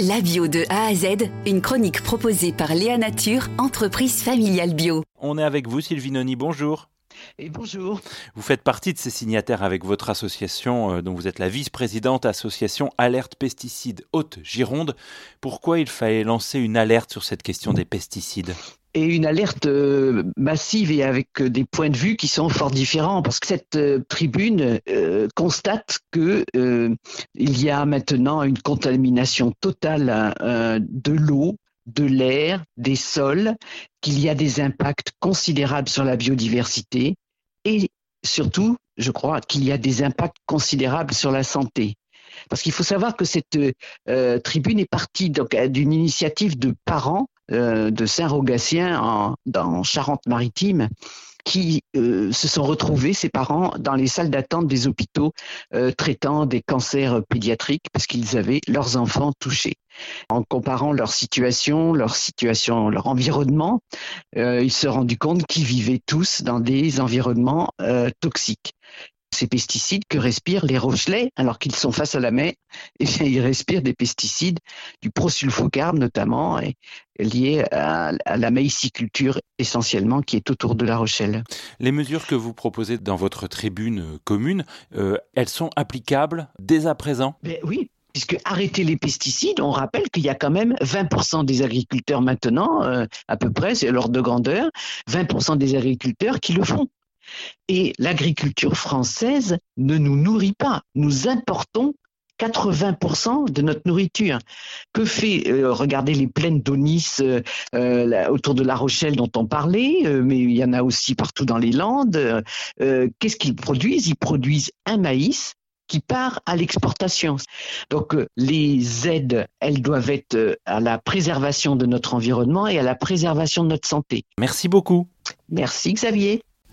La bio de A à Z, une chronique proposée par Léa Nature, entreprise familiale bio. On est avec vous, Sylvie Noni, bonjour. Et bonjour. Vous faites partie de ces signataires avec votre association, euh, dont vous êtes la vice-présidente, association Alerte Pesticides Haute-Gironde. Pourquoi il fallait lancer une alerte sur cette question des pesticides? Et une alerte euh, massive et avec euh, des points de vue qui sont fort différents parce que cette euh, tribune constate que il y a maintenant une contamination totale de l'eau, de l'air, des sols, qu'il y a des impacts considérables sur la biodiversité et surtout, je crois qu'il y a des impacts considérables sur la santé. Parce qu'il faut savoir que cette tribune est partie d'une initiative de parents euh, de Saint-Rogatien dans Charente-Maritime qui euh, se sont retrouvés, ces parents, dans les salles d'attente des hôpitaux euh, traitant des cancers pédiatriques parce qu'ils avaient leurs enfants touchés. En comparant leur situation, leur situation, leur environnement, ils se sont rendus compte qu'ils vivaient tous dans des environnements toxiques ces pesticides que respirent les Rochelais alors qu'ils sont face à la mer. Et eh ils respirent des pesticides, du prosulfocarbe notamment, et, liés à, la maïsiculture essentiellement qui est autour de la Rochelle. Les mesures que vous proposez dans votre tribune commune, euh, elles sont applicables dès à présent? Ben Oui, puisque arrêter les pesticides, on rappelle qu'il y a quand même 20% des agriculteurs maintenant, euh, à peu près, c'est l'ordre de grandeur, 20% des agriculteurs qui le font. Et l'agriculture française ne nous nourrit pas. Nous importons 80% de notre nourriture. Que fait, euh, regardez les plaines d'Onis euh, euh, autour de La Rochelle dont on parlait, mais il y en a aussi partout dans les Landes. Qu'est-ce qu'ils produisent? Ils produisent un maïs qui part à l'exportation. Donc les aides, elles doivent être à la préservation de notre environnement et à la préservation de notre santé. Merci beaucoup. Merci Xavier.